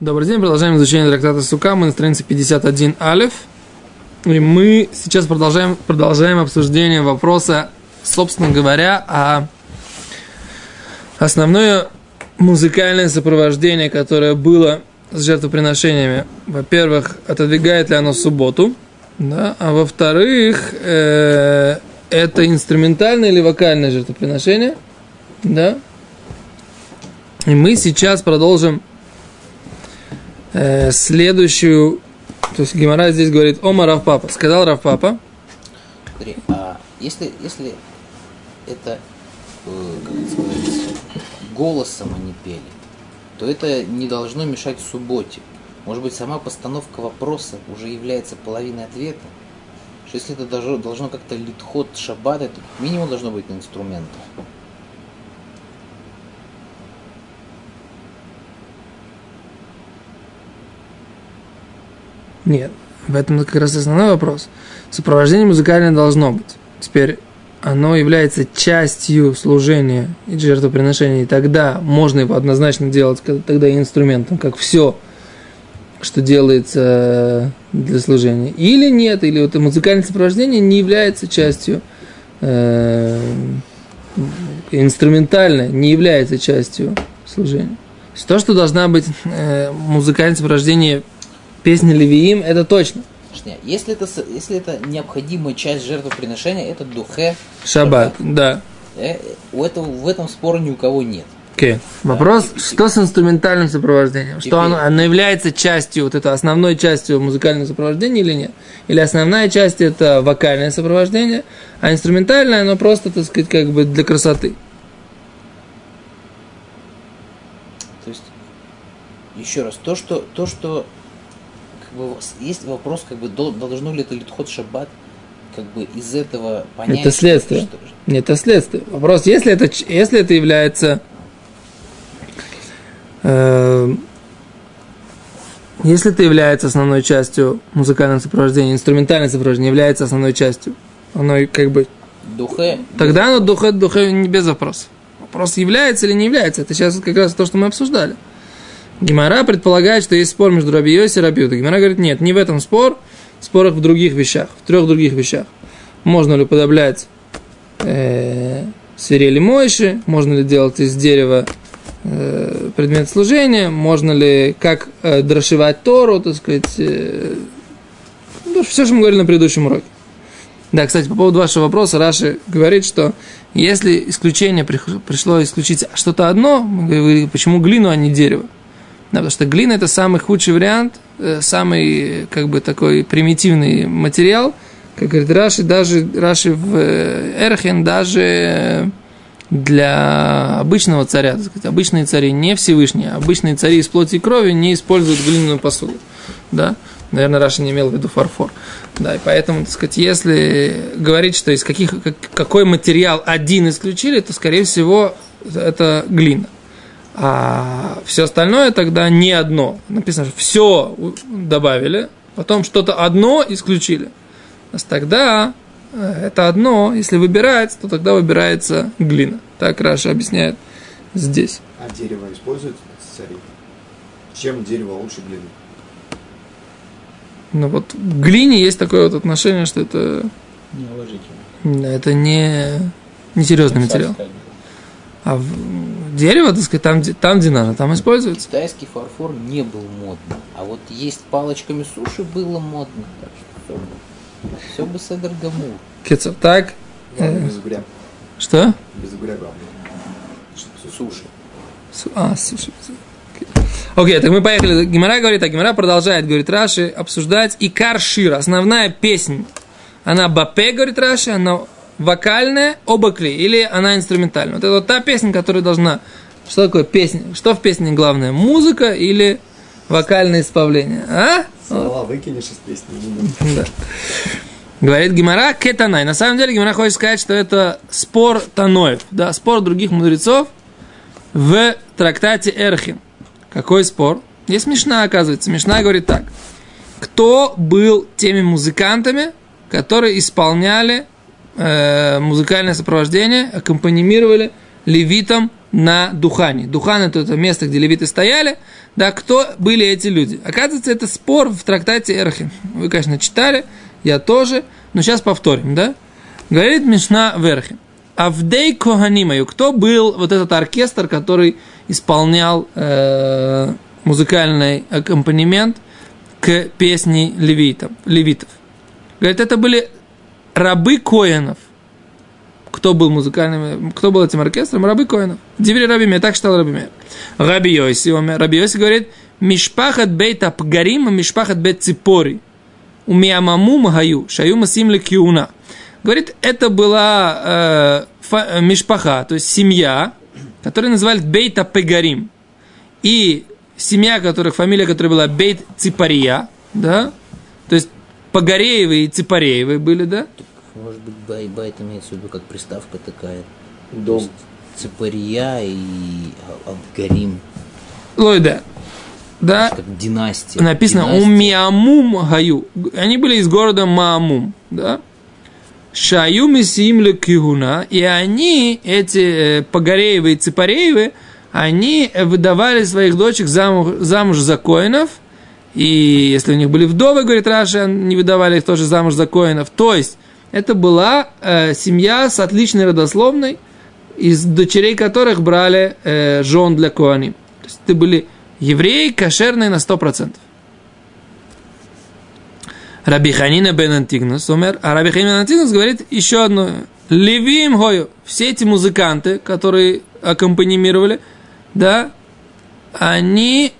Добрый день, продолжаем изучение трактата Сука. Мы на странице 51 Алиф. И мы сейчас продолжаем, продолжаем обсуждение вопроса, собственно говоря, о основное музыкальное сопровождение, которое было с жертвоприношениями. Во-первых, отодвигает ли оно субботу, да? а во-вторых, э, это инструментальное или вокальное жертвоприношение, да? И мы сейчас продолжим э, следующую, то есть Гимара здесь говорит, Ома Равпапа, сказал Равпапа. Смотри, а если, если это, э, как это сказать, голосом они пели, то это не должно мешать субботе. Может быть, сама постановка вопроса уже является половиной ответа. Что если это должно, должно как-то литхот шаббат, это минимум должно быть на Нет, в этом как раз основной вопрос. Сопровождение музыкальное должно быть. Теперь оно является частью служения и жертвоприношения, и тогда можно его однозначно делать тогда инструментом, как все, что делается для служения. Или нет, или это музыкальное сопровождение не является частью э, инструментально, не является частью служения. То, что должна быть э, музыкальное сопровождение песни Левиим, это точно. Если это, если это необходимая часть жертвоприношения, это духе. Шаббат, да. Э, у этого, в этом спора ни у кого нет. Okay. Вопрос, да, что с инструментальным сопровождением? Теперь... Что оно, оно является частью, вот это основной частью музыкального сопровождения или нет? Или основная часть это вокальное сопровождение, а инструментальное оно просто, так сказать, как бы для красоты. То есть, еще раз, то, что, то, что бы есть вопрос, как бы должно ли это литхот шаббат как бы из этого понять. Это следствие. Что. Нет, это следствие. Вопрос, если это, если это является э, если это является основной частью музыкального сопровождения, инструментальное сопровождение является основной частью, оно как бы... Духе. Тогда оно духе, духе не без вопроса. Вопрос, является или не является. Это сейчас как раз то, что мы обсуждали. Гимара предполагает, что есть спор между Раби Йоси и Раби Юта. Гимара говорит, нет, не в этом спор, спорах в других вещах, в трех других вещах. Можно ли подоблять э, свирели мойши, можно ли делать из дерева э, предмет служения, можно ли как э, дрошивать Тору, так сказать, э, ну, все, что мы говорили на предыдущем уроке. Да, кстати, по поводу вашего вопроса, Раши говорит, что если исключение пришло исключить что-то одно, мы говорим, почему глину, а не дерево? Да, потому что глина это самый худший вариант, э, самый как бы такой примитивный материал, как говорит Раши, даже Раши в э, Эрхен, даже для обычного царя, так сказать, обычные цари, не Всевышние, обычные цари из плоти и крови не используют глиняную посуду. Да? Наверное, Раша не имел в виду фарфор. Да, и поэтому, так сказать, если говорить, что из каких, какой материал один исключили, то, скорее всего, это глина. А все остальное тогда не одно. Написано, что все добавили, потом что-то одно исключили. Тогда э, это одно, если выбирается, то тогда выбирается глина. Так Раша объясняет здесь. А дерево используется цари? Чем дерево лучше глины? Ну вот в глине есть такое вот отношение, что это... Неуважительно. Это не, не серьезный материал. А в, дерево, так сказать, там, там где надо, там используется. Китайский фарфор не был модным, а вот есть палочками суши было модно. Так что все, все бы Седер Гамур. Кецов, так? Главное, без угря. Что? Без угря главное. Суши. Су, а, суши. Окей, okay, так мы поехали. Гимара говорит, а Гимара продолжает, говорит Раши, обсуждать и Каршир, основная песня. Она бапе, говорит Раши, она вокальная, оба кли, или она инструментальная. Вот это вот та песня, которая должна... Что такое песня? Что в песне главное? Музыка или вокальное исправление? А? Слова выкинешь из песни. Да. Говорит Гимара кетанай. На самом деле Гимара хочет сказать, что это спор Таноев, да, спор других мудрецов в трактате Эрхин. Какой спор? Есть Мишна, оказывается. Мишна говорит так. Кто был теми музыкантами, которые исполняли э, музыкальное сопровождение, аккомпанимировали левитам на Духане. Духан это, это место, где левиты стояли. Да, кто были эти люди? Оказывается, это спор в трактате Эрхи. Вы, конечно, читали, я тоже, но сейчас повторим, да? Говорит Мишна в Эрхе. Авдей Коганимаю. Кто был вот этот оркестр, который исполнял э, музыкальный аккомпанемент к песне левитов, левитов? Говорит, это были рабы Коинов. Кто был музыкальным, кто был этим оркестром? Рабы Коинов. Диври Раби Мир, так считал Раби Мир. Раби Йоси, Раби Йоси говорит, משפחת בית הפגרים, משפחת בית ציפריא. ומאמאוס היו, שהיו משיאין לכהונה. Говорит, это была э, фа, משפחה, то есть семья, которую называли Бейта Пегарим. И семья, которых, фамилия которой была Бейт Ципария, да, то есть Погореевы и Ципареевы были, да? Может быть, бай, בית имеется в виду как приставка такая. Дом. Ципария и Абгарим. Лойда. Да, Как династия. написано Династия. Умиамум Гаю. Они были из города Маамум, да? Шаю Месимле Кигуна, и они, эти э, Погореевы и Ципареевы, они выдавали своих дочек замуж, замуж за коинов, и если у них были вдовы, говорит Раша, не выдавали их тоже замуж за коинов. То есть, это была э, семья с отличной родословной, из дочерей которых брали э, жен для коаним. То есть, это были евреи кошерные на 100%. Раби Ханина бен Антигнус умер, а Раби Ханина бен Антигнус говорит еще одно. Левим гою. Все эти музыканты, которые аккомпанимировали, да, они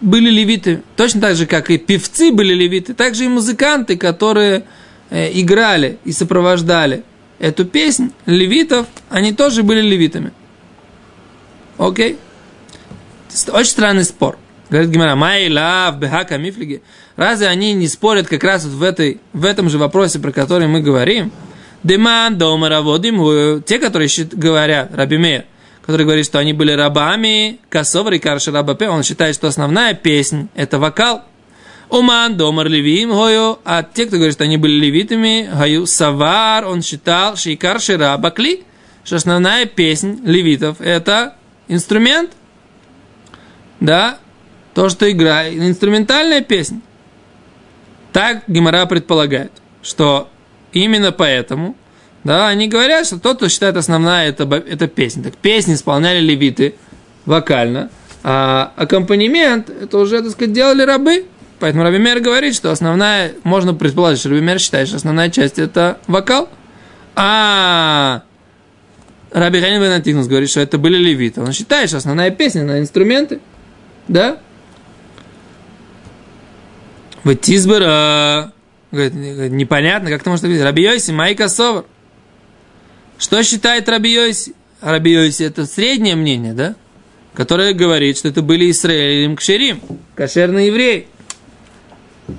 были левиты. Точно так же, как и певцы были левиты, так же и музыканты, которые играли и сопровождали эту песнь левитов, они тоже были левитами. Окей? Очень странный спор. Говорит Гимара, май лав бехака мифлиги. Разве они не спорят как раз вот в, этой, в этом же вопросе, про который мы говорим? Деман дома раводим, те, которые говорят, Раби Мейер, который говорит, что они были рабами, косовар и карши рабапе, он считает, что основная песня – это вокал. Уман домар левим гою, а те, кто говорит, что они были левитами, гаю савар, он считал, шейкар шира бакли, что основная песня левитов – это инструмент, да, то, что играет, инструментальная песня. Так Гимара предполагает, что именно поэтому, да, они говорят, что тот, кто считает основная, это, это песня. Так песни исполняли левиты вокально, а аккомпанемент, это уже, так сказать, делали рабы. Поэтому Раби Мер говорит, что основная, можно предположить, что Раби Мер считает, что основная часть это вокал. А Раби Ханин бен Антигнус говорит, что это были левиты. Он считает, что основная песня на инструменты. Да? Вот Тизбера, говорит, непонятно, как это может быть. Раби Йоси, Майка Совар. Что считает Раби Йоси? Раби Йоси это среднее мнение, да? Которое говорит, что это были Исраилим Кшерим, кошерные евреи.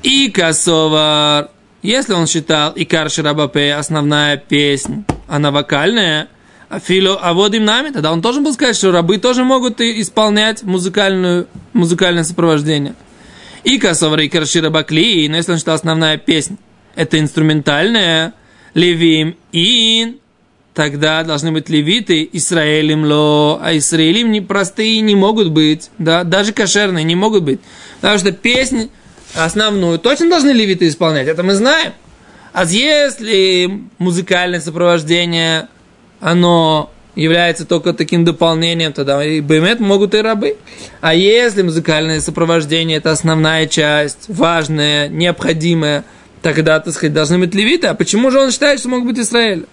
И Косовар, если он считал и Карши Рабапе основная песня, она вокальная, а Фило Аводим нами, тогда он должен был сказать, что рабы тоже могут исполнять музыкальную, музыкальное сопровождение. И Косовар, и Карши Рабакли, но если он считал основная песня, это инструментальная, Левим Ин, тогда должны быть левиты, Исраэлим ло, а Исраэлим не простые не могут быть, да, даже кошерные не могут быть, потому что песнь основную точно должны левиты исполнять, это мы знаем. А если музыкальное сопровождение, оно является только таким дополнением, тогда и бемет могут и рабы. А если музыкальное сопровождение это основная часть, важная, необходимая, тогда, так сказать, должны быть левиты. А почему же он считает, что могут быть Израиль?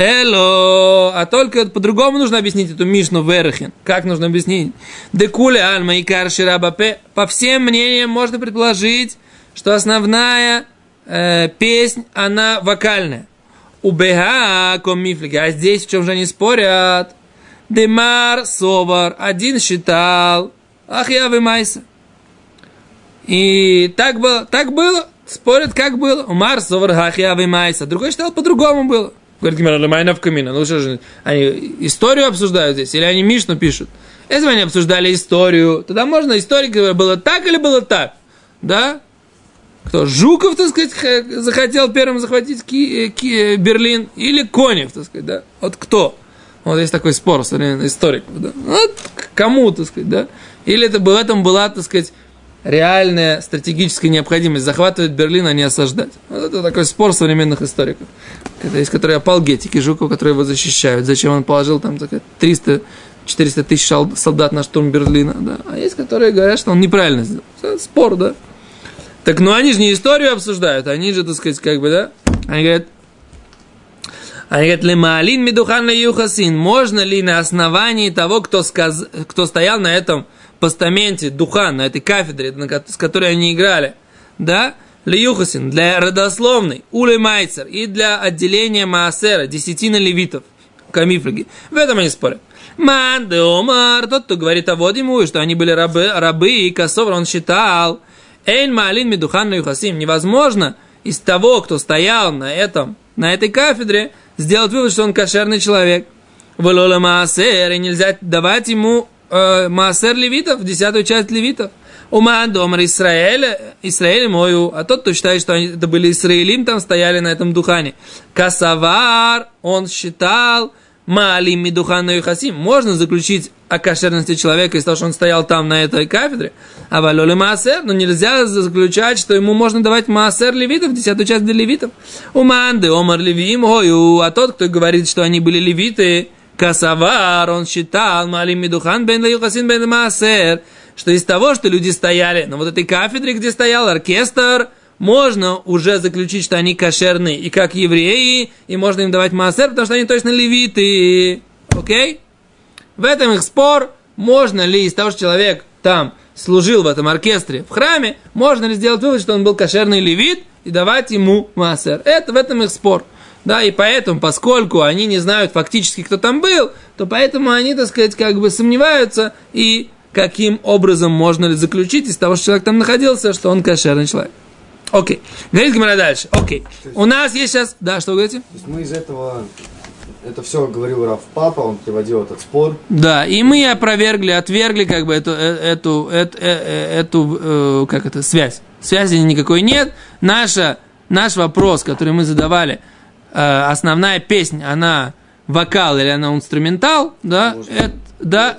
Эло, а только по-другому нужно объяснить эту Мишну Верхин. Как нужно объяснить? Декуле альма и карши рабапе. По всем мнениям можно предположить, что основная э, песнь, она вокальная. Убега комифлики. А здесь в чем же они спорят? Демар Совар. Один считал. Ах, я вы майса. И так было, так было. Спорят, как было. Умар Совар Хахья майса. Другой считал, по-другому было. Говорит Гимара, Лемайна в камина. Ну что же, они историю обсуждают здесь, или они Мишну пишут? Если бы они обсуждали историю, тогда можно, историк было так или было так? Да? Кто? Жуков, так сказать, захотел первым захватить Ки- э, Ки- э, Берлин, или Конев, так сказать, да? Вот кто? Вот есть такой спор современных историков, да. Вот кому, так сказать, да. Или это в этом была, так сказать, реальная стратегическая необходимость захватывать Берлин, а не осаждать. Вот это такой спор современных историков. Это есть, которые апологетики Жукова, которые его защищают. Зачем он положил там так, 300 400 тысяч солдат на штурм Берлина, да. А есть, которые говорят, что он неправильно сделал. Спор, да. Так, ну они же не историю обсуждают, они же, так сказать, как бы, да. Они говорят, они говорят, лемалин медухан юхасин. Можно ли на основании того, кто, сказ... кто стоял на этом постаменте духан, на этой кафедре, с которой они играли, да, Леюхасин, для родословной, Уле Майцер и для отделения Маасера, десятина левитов, камифраги. В этом они спорят. Ман де Омар, тот, кто говорит о ему, что они были рабы, рабы и Косовр, он считал, Эйн Маалин Медухан Юхасим, невозможно из того, кто стоял на этом, на этой кафедре, сделать вывод, что он кошерный человек. Валола Маасер, и нельзя давать ему э, Маасер левитов, десятую часть левитов. Уман домар Израиля, Израиль мою, а тот, кто считает, что они, это были Израилим, там стояли на этом духане. Касавар, он считал, Маалим Мидухан Юхасим. Можно заключить о кошерности человека из того, что он стоял там на этой кафедре, а валоли маасер, но нельзя заключать, что ему можно давать маасер левитов, десятую часть для левитов. Манды омар левим гою, а тот, кто говорит, что они были левиты, касавар, он считал, малим мидухан бен юхасин бен маасер, что из того, что люди стояли на вот этой кафедре, где стоял оркестр, можно уже заключить, что они кошерные и как евреи, и можно им давать маасер, потому что они точно левиты. Окей? В этом их спор, можно ли из того, что человек там служил в этом оркестре в храме, можно ли сделать вывод, что он был кошерный левит и давать ему маасер. Это в этом их спор. Да, и поэтому, поскольку они не знают фактически, кто там был, то поэтому они, так сказать, как бы сомневаются и каким образом можно ли заключить из того, что человек там находился, что он кошерный человек. Окей. Говорит Гимара дальше. Окей. У нас есть сейчас... Да, что вы говорите? То есть мы из этого... Это все говорил Раф Папа, он приводил этот спор. Да, и мы опровергли, отвергли как бы эту, э, эту, эту, э, эту, эту как это, связь. Связи никакой нет. Наша, наш вопрос, который мы задавали, э, основная песня, она вокал или она инструментал, да, это, да.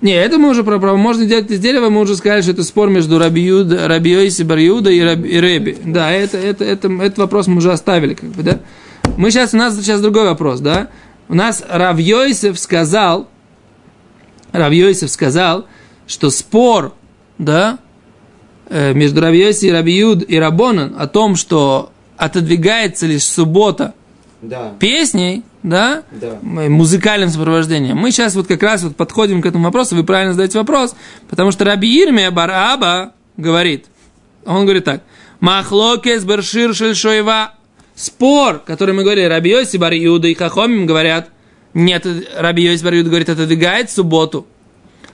Не, это мы уже про, про можно делать из дерева, мы уже сказали, что это спор между Рабиюд, Рабиойси Бариуда и, Раби, и Реби. Да, это, это, это, этот вопрос мы уже оставили, как бы, да. Мы сейчас, у нас сейчас другой вопрос, да. У нас Равьойсев сказал, Равьойсев сказал, что спор, да, э, между Равьойси и Рабиюд и Рабонан о том, что отодвигается лишь суббота Да. песней, да, Да. музыкальным сопровождением. Мы сейчас вот как раз вот подходим к этому вопросу, вы правильно задаете вопрос, потому что Раби Ирмия Бараба говорит, он говорит так, Махлокес Бершир Шельшоева, спор, который мы говорили, Раби Йоси Бар Иуда и Хахомим говорят, нет, Раби Йоси Бар Иуда говорит, отодвигает субботу.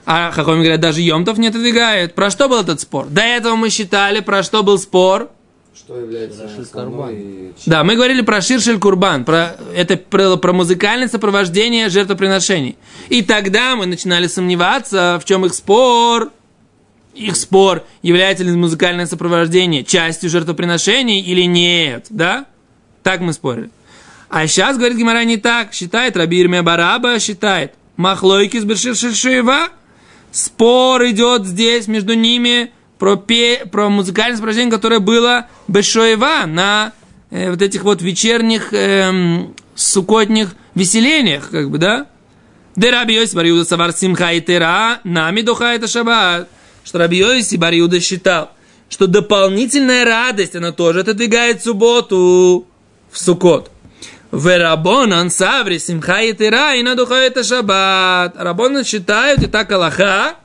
А Хахомим говорят, даже Йомтов не отодвигает. Про что был этот спор? До этого мы считали, про что был спор. Что является и Да, мы говорили про Ширшель Курбан, про, это про, про музыкальное сопровождение жертвоприношений. И тогда мы начинали сомневаться, в чем их спор. Их спор, является ли музыкальное сопровождение частью жертвоприношений или нет, да? Так мы спорили. А сейчас, говорит Гимара, не так. Считает Раби Ирмия Бараба, считает. Махлойки с Беширшишева. Спор идет здесь между ними про, пе, про музыкальное сопровождение, которое было Бешоева на э, вот этих вот вечерних эм, сукотних веселениях, как бы, да? Де Раби Йоси Бар Иуда Савар Симха и Тера, нами духа это шаббат. Что Раби Йоси Бар Иуда считал, что дополнительная радость, она тоже отодвигает субботу в Сукот. Верабонан саври симха и тира и надуха это шаббат. Рабонан считают, и так Аллаха,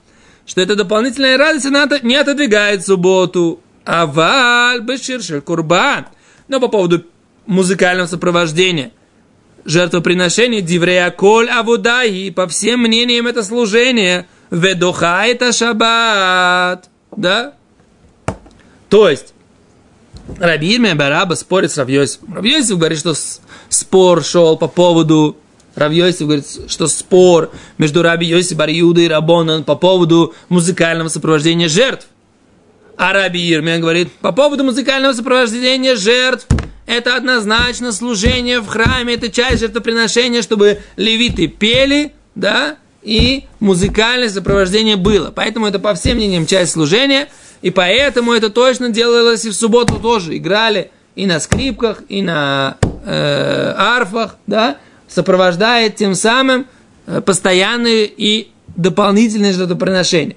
что это дополнительная радость, она не отодвигает субботу. А валь беширшель курбан. Но по поводу музыкального сопровождения, жертвоприношения, диврея коль авудаи, по всем мнениям это служение, ведуха это шаббат. Да? То есть, Раби Ирмия Бараба спорит с Равьосифом. Равьосиф говорит, что спор шел по поводу... Равьосиф говорит, что спор между Раби Йоси Бариуда и Рабонан по поводу музыкального сопровождения жертв. А Раби Ирмия говорит, по поводу музыкального сопровождения жертв, это однозначно служение в храме, это часть жертвоприношения, чтобы левиты пели, да, и музыкальное сопровождение было. Поэтому это по всем мнениям часть служения, и поэтому это точно делалось и в субботу тоже. Играли и на скрипках, и на э, арфах, да, сопровождает тем самым э, постоянные и дополнительные жертвоприношения.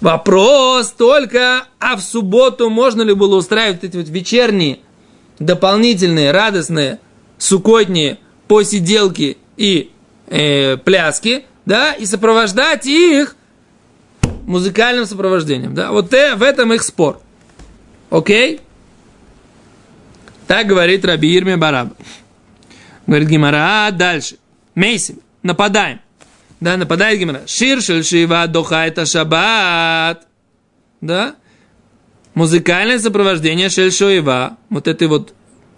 Вопрос только, а в субботу можно ли было устраивать эти вот вечерние, дополнительные, радостные, сукотние посиделки и э, пляски, да, и сопровождать их музыкальным сопровождением, да, вот э, в этом их спор. Окей? Так говорит Раби Ирме Бараб. Говорит Гимара, дальше. Мейсим, нападаем. Да, нападает Гимара. Шир шива доха это шаббат. Да? Музыкальное сопровождение шельшоева, вот это вот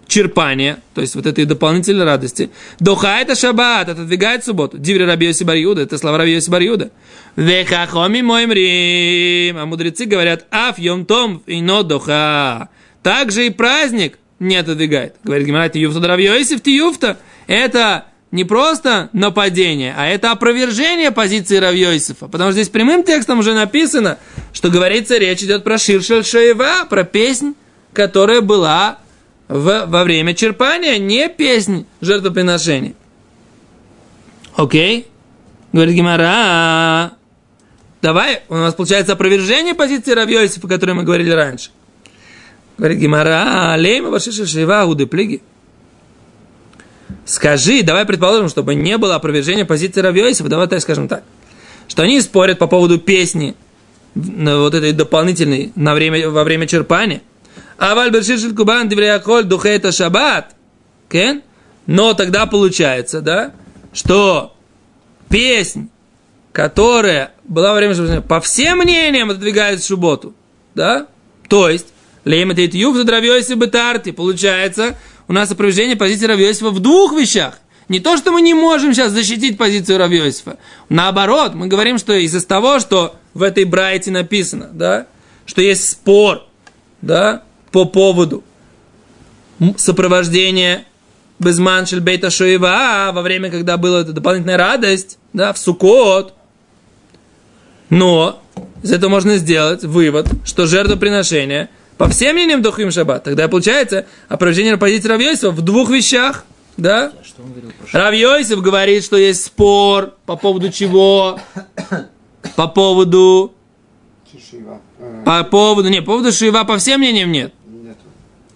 черпание, то есть вот этой дополнительной радости. Доха это шаббат, отодвигает субботу. Диври Рабиоси Барьюда, это слова Рабиоси Барьюда. Вехахоми моим рим. А мудрецы говорят, аф йом том и но доха. Также и праздник не отодвигает. Говорит Гимара, тиюфта Рабиоси в тиюфта. Это не просто нападение, а это опровержение позиции Равьёйсифа. Потому что здесь прямым текстом уже написано, что говорится, речь идет про Ширшель Шаева, про песнь, которая была в, во время черпания, не песнь жертвоприношений. Окей? Говорит Гимара, давай, у нас получается опровержение позиции Равьёйсифа, о которой мы говорили раньше. Говорит Гимара, лейма вашиша уды плиги. Скажи, давай предположим, чтобы не было опровержения позиции Равьёйсова, давай так скажем так, что они спорят по поводу песни, вот этой дополнительной на время, во время черпания. А Вальбершир Кубан Дивреяколь Духейта Шаббат. Кен? Но тогда получается, да, что песнь, которая была во время по всем мнениям отодвигает субботу, да, то есть, Лейматейт Юф Задравьёйси Бетарти, получается, у нас опровержение позиции Равьосифа в двух вещах. Не то, что мы не можем сейчас защитить позицию Равьосифа. Наоборот, мы говорим, что из-за того, что в этой брайте написано, да, что есть спор, да, по поводу сопровождения Безманшель Бейта Шоева во время, когда была эта дополнительная радость, да, в Сукот. Но из этого можно сделать вывод, что жертвоприношение по всем мнениям Дохим Шаббат. Тогда получается опровержение позиции Равьойсова в двух вещах. Да? Равьойсов говорит, что есть спор по поводу чего? По поводу... По поводу... Не, по поводу Шива по всем мнениям нет.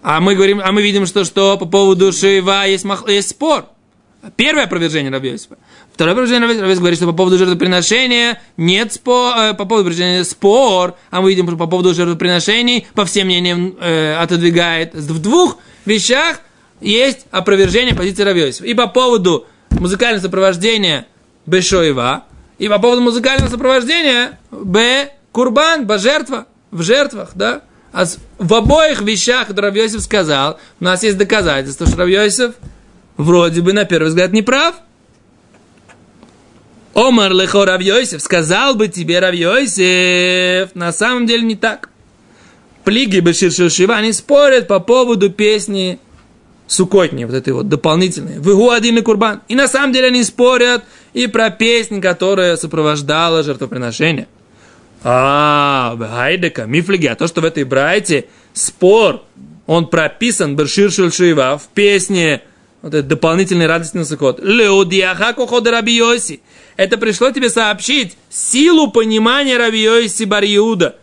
А мы говорим, а мы видим, что что по поводу Шива есть, мах, есть спор. Первое опровержение Равьёсифа. Второе опровержение Равьёсифа говорит, что по поводу жертвоприношения нет спор, э, по поводу опровержения спор, а мы видим, что по поводу жертвоприношений по всем мнениям э, отодвигает. В двух вещах есть опровержение позиции Равьёсифа. И по поводу музыкального сопровождения Бешоева, и по поводу музыкального сопровождения Б. Курбан, Божертва, в жертвах, да? А в обоих вещах, которые Равьосиф сказал, у нас есть доказательства, что Равьосиф вроде бы на первый взгляд не прав. Омар лехо Равьосиф, сказал бы тебе Равьосиф, на самом деле не так. Плиги Бешир Шива, они спорят по поводу песни Сукотни, вот этой вот дополнительной. Выгу один и курбан. И на самом деле они спорят и про песнь, которая сопровождала жертвоприношение. А, Хайдека, Мифлиги, а то, что в этой брайте спор, он прописан Бершир Шива в песне вот этот дополнительный радостный сухот. Леудиаха кохода. Это пришло тебе сообщить силу понимания Рабиоси Бариуда.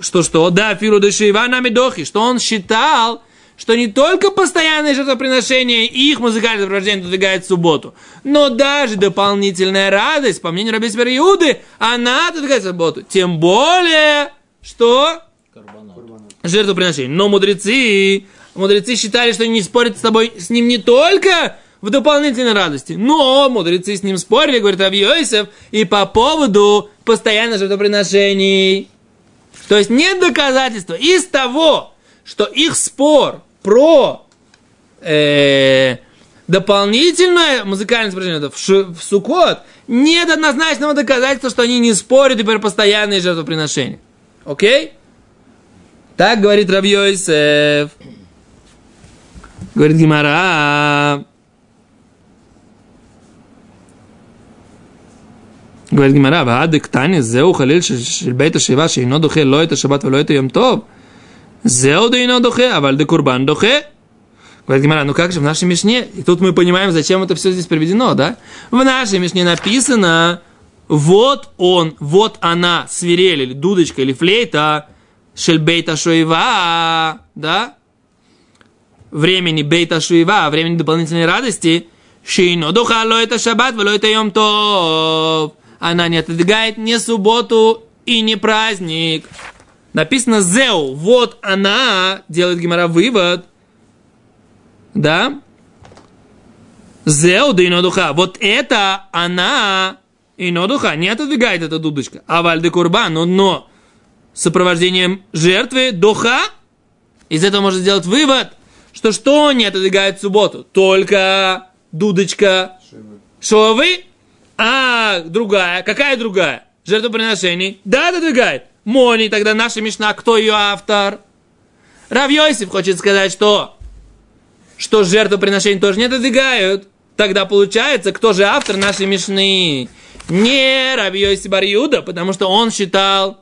Что что? Да, Фиру Дешива Намидохи. Что он считал, что не только постоянное жертвоприношение и их музыкальное сопровождение отодвигает в субботу, но даже дополнительная радость, по мнению Раби Иуды, она отодвигает в субботу. Тем более, что жертвоприношение. Но мудрецы Мудрецы считали, что не спорят с тобой, с ним не только в дополнительной радости, но мудрецы с ним спорили, говорит Авьёйсев, и по поводу постоянных жертвоприношений. То есть нет доказательства из того, что их спор про э, дополнительное музыкальное сопровождение в, в Сукот нет однозначного доказательства, что они не спорят и про постоянные жертвоприношения. Окей? Так говорит Равьёйсев. Говорит Гимара. говорит Гимара, «Ваадык танис зеу халиль шельбейта шива шейно духе ло это шаббат а вело это йом тов». Зеу дейно духе, а вальде курбан духе. Говорит Гимара, ну как же в нашей Мишне? И тут мы понимаем, зачем это все здесь приведено, да? В нашей Мишне написано, вот он, вот она, свирель, или дудочка, или флейта, шельбейта шуева, да? Времени бейта шуева, времени дополнительной радости, шейно духа, ло это шаббат, а ло это йом тов она не отодвигает ни субботу и не праздник. Написано «зеу», вот она, делает Гимара вывод, да? «Зеу да инодуха», вот это она, инодуха, не отодвигает эта дудочка. А вальды курбан, но, но сопровождением жертвы духа, из этого можно сделать вывод, что что не отодвигает субботу? Только дудочка шовы а другая, какая другая? Жертвоприношений. Да, отодвигает. Мони, тогда наша Мишна, кто ее автор? Рав Йосиф хочет сказать, что, что жертвоприношений тоже не отодвигают. Тогда получается, кто же автор нашей Мишны? Не Рав Йосиф Барьюда, потому что он считал,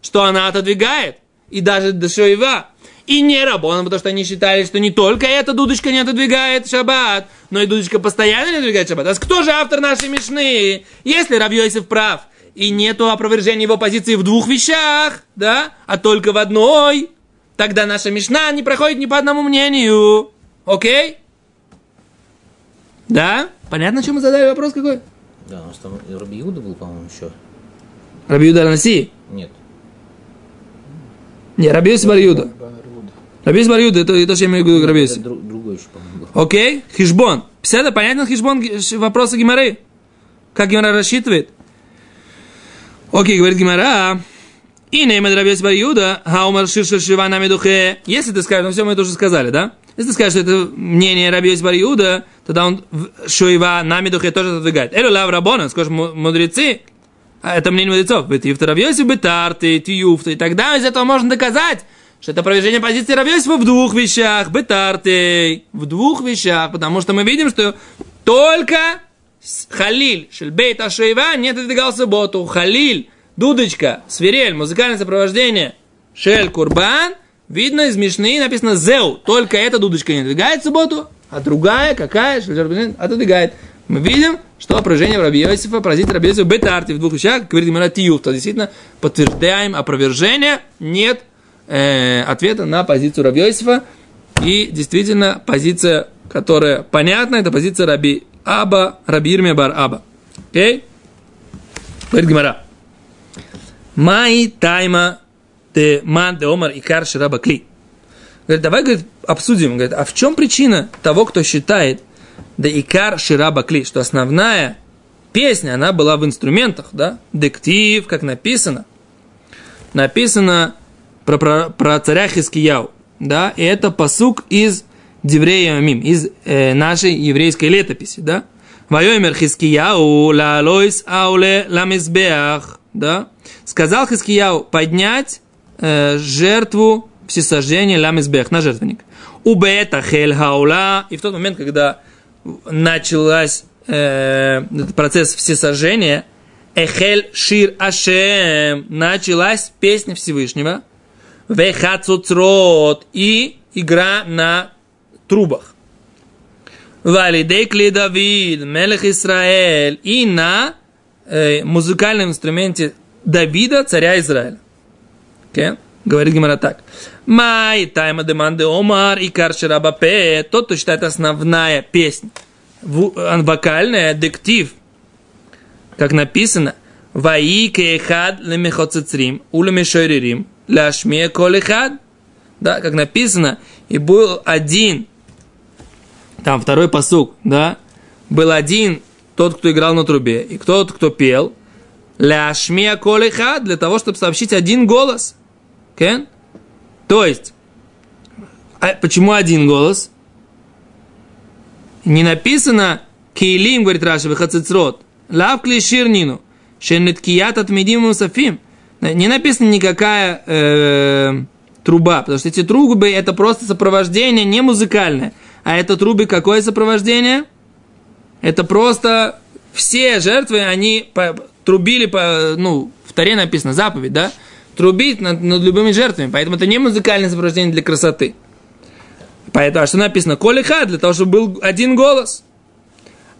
что она отодвигает. И даже Дашоева. И не Рабона, потому что они считали, что не только эта дудочка не отодвигает шаббат, но и дудочка постоянно не отодвигает шаббат. А кто же автор нашей Мишны? Если Равьёйсев прав, и нету опровержения его позиции в двух вещах, да, а только в одной, тогда наша Мишна не проходит ни по одному мнению. Окей? Да? Понятно, чем мы задали вопрос какой? Да, у нас там Раби Иуда был, по-моему, еще. Раби Юда Наси? Нет. Не, Раби Йосиф Бар Юда. Рабис Бар Юда, это, это что я имею в виду Раби Йосиф. Это друг- другой еще, по-моему, был. Окей, хижбон. Пседа, понятно хижбон вопросы Гимары? Как Гимара рассчитывает? Окей, говорит Гимара. И неймед Рабис Юда, хаумар ширша шива на медухе. Если ты скажешь, ну все мы это уже сказали, да? Если ты скажешь, что это мнение Раби Бар Юда, тогда он шуева на медухе тоже отодвигает. Элю лав рабона, скажешь, му- мудрецы, а это мнение мудрецов. В Равьосе бетарты, тиюфты. И тогда из этого можно доказать, что это провержение позиции Равьосифа в двух вещах. Бетарты. В двух вещах. Потому что мы видим, что только Халиль, Шельбейт Ашейва не отодвигал субботу. Халиль, дудочка, свирель, музыкальное сопровождение, Шель Курбан. Видно из Мишны написано Зеу. Только эта дудочка не отодвигает субботу, а другая, какая, Шель отодвигает. Мы видим, что опровержение Раби Йосифа, поразит Раби Йосифа Бетарти в двух вещах, говорит Гимара Тиюф, то действительно подтверждаем опровержение, нет э, ответа на позицию Йосифа, и действительно позиция, которая понятна, это позиция Раби Аба, Раби Ирме Бар Аба. Окей? Говорит Гимара. Май тайма те ман де омар и кар шираба кли. Говорит, давай говорит, обсудим. Говорит, а в чем причина того, кто считает, да икар шираба кли, что основная песня, она была в инструментах, да? Дектив, как написано. Написано про, про, про царя Хискияу, да? И это посук из Деврея Мим, из э, нашей еврейской летописи, да? Вайомер Хискияу ла лойс ауле ламизбеах, да? Сказал Хискияу поднять э, жертву всесожжения ламизбеах на жертвенник. Убета хель хаула. И в тот момент, когда началась э, процесс всесожжения, эхель шир ашем, началась песня Всевышнего, вехацуцрот и игра на трубах. Валидей Давид, Мелех Израиль и на э, музыкальном инструменте Давида, царя Израиля. Okay? Говорит Гимара так. Май тайма деманды омар и карширабапе. Тот, кто считает основная песня. В- Вокальная, дектив. Как написано. Ваи кехад лемехоцицрим улемешойририм ляшме колехад. Да, как написано. И был один там второй посук, да, был один тот, кто играл на трубе, и тот, кто пел, ляшмия колеха, для того, чтобы сообщить один голос. Okay? То есть, а почему один голос? Не написано Кейлим, говорит Раша, выхацицрот, лав клиширнину, шенеткият отмедим мусафим. Не написано никакая э, труба, потому что эти трубы это просто сопровождение не музыкальное, А это трубы какое сопровождение? Это просто все жертвы, они по, трубили, по, ну, в Таре написано, заповедь, да? Трубить над, над любыми жертвами. Поэтому это не музыкальное сопровождение для красоты. Поэтому, а что написано? Колиха, для того, чтобы был один голос.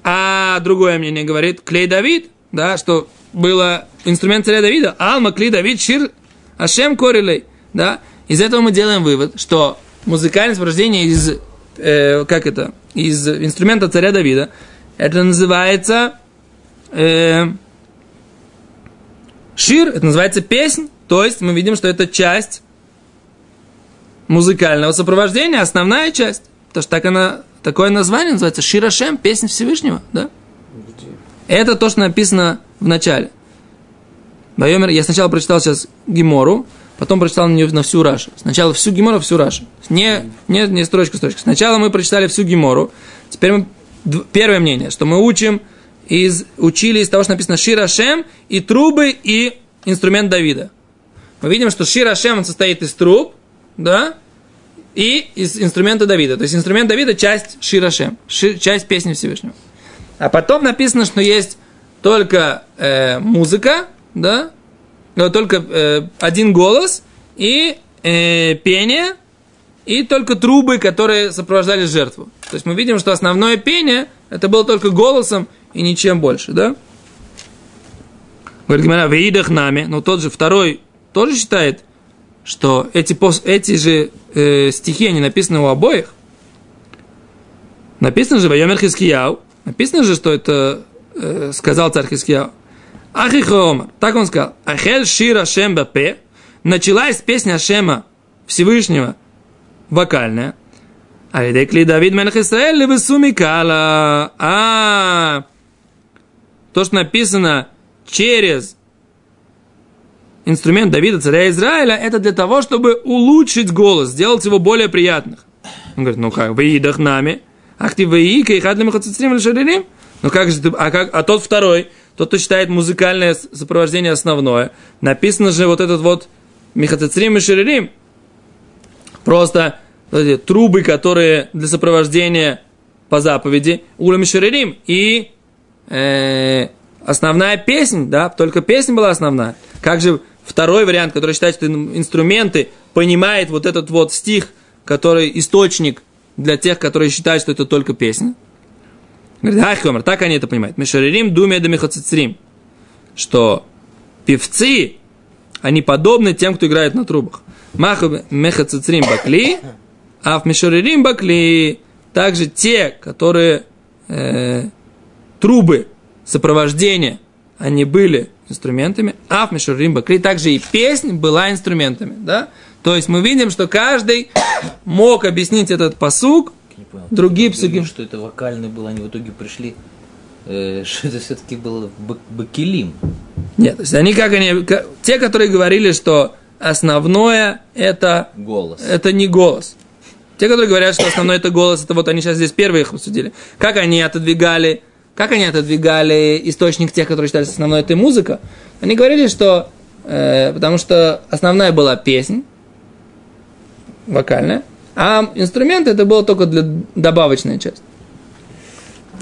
А другое мнение говорит, Клей Давид, да, что было инструмент царя Давида, Алма Клей Давид Шир Ашем Корилей, да. Из этого мы делаем вывод, что музыкальное сопровождение из, э, как это, из инструмента царя Давида, это называется э, шир, это называется песнь, то есть мы видим, что это часть музыкального сопровождения, основная часть. Потому что так она, такое название называется Ширашем, песня Всевышнего, да? Это то, что написано в начале. Байомер, я сначала прочитал сейчас Гимору, потом прочитал на нее на всю Рашу. Сначала всю Гимору, всю Рашу. Не, не, не строчка, строчка. Сначала мы прочитали всю Гимору. Теперь мы, первое мнение, что мы учим из, учили из того, что написано Ширашем и трубы и инструмент Давида. Мы видим, что Ширашем состоит из труб, да, и из инструмента Давида. То есть инструмент Давида – часть Ширашем, ши, часть песни Всевышнего. А потом написано, что есть только э, музыка, да, только э, один голос и э, пение, и только трубы, которые сопровождали жертву. То есть мы видим, что основное пение это было только голосом и ничем больше, да? Говорит Гимара, в нами, но тот же второй тоже считает, что эти, эти же э, стихи, они написаны у обоих. Написано же, Вайомер Хискияу, написано же, что это э, сказал царь Хискияу. Ахихома, так он сказал, Ахель Шира Шем Бапе, началась песня Ашема Всевышнего, вокальная, а Алидекли Давид Мелех Исраэль Левесумикала. А то, что написано через инструмент Давида, царя Израиля, это для того, чтобы улучшить голос, сделать его более приятным. Он говорит, ну как, вы идах нами, ах ты вы и кайхадлим хацицрим шаририм? Ну как же ты, а, как, а тот второй, тот, кто считает музыкальное сопровождение основное, написано же вот этот вот михацицрим и шаририм. Просто эти, трубы, которые для сопровождения по заповеди, улам шаририм, и э, основная песня, да, только песня была основная. Как же Второй вариант, который считает, что инструменты, понимает вот этот вот стих, который источник для тех, которые считают, что это только песня. Говорит, Ахомер, так они это понимают. Мишаририм думе да михацицрим. Что певцы, они подобны тем, кто играет на трубах. Маху мехацицрим бакли, а в мишаририм бакли также те, которые э, трубы сопровождения, они были инструментами, а в Мишурим Бакри также и песнь была инструментами, да? То есть мы видим, что каждый мог объяснить этот посук, другие псуки. Что это вокальный был, они в итоге пришли, э, что это все-таки был бакелим. Нет, то есть они как они, как, те, которые говорили, что основное это голос. Это не голос. Те, которые говорят, что основное это голос, это вот они сейчас здесь первые их обсудили. Как они отодвигали как они отодвигали источник тех, которые считались основной этой музыка? Они говорили, что э, потому что основная была песня, вокальная, а инструмент это было только для добавочная часть.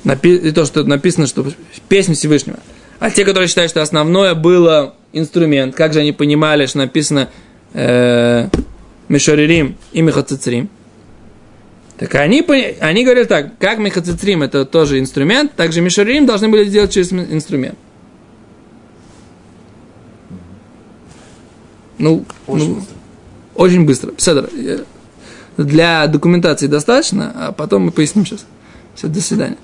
Напи- и то, что написано, что песня Всевышнего. А те, которые считают, что основное было инструмент, как же они понимали, что написано э, Мишоририм и Михацицрим? Так они, они говорят так, как мехацицрим это тоже инструмент, также мишарим должны были сделать через инструмент. Ну, очень ну, быстро. Очень быстро. Пседр, для документации достаточно, а потом мы поясним сейчас. Все, до свидания.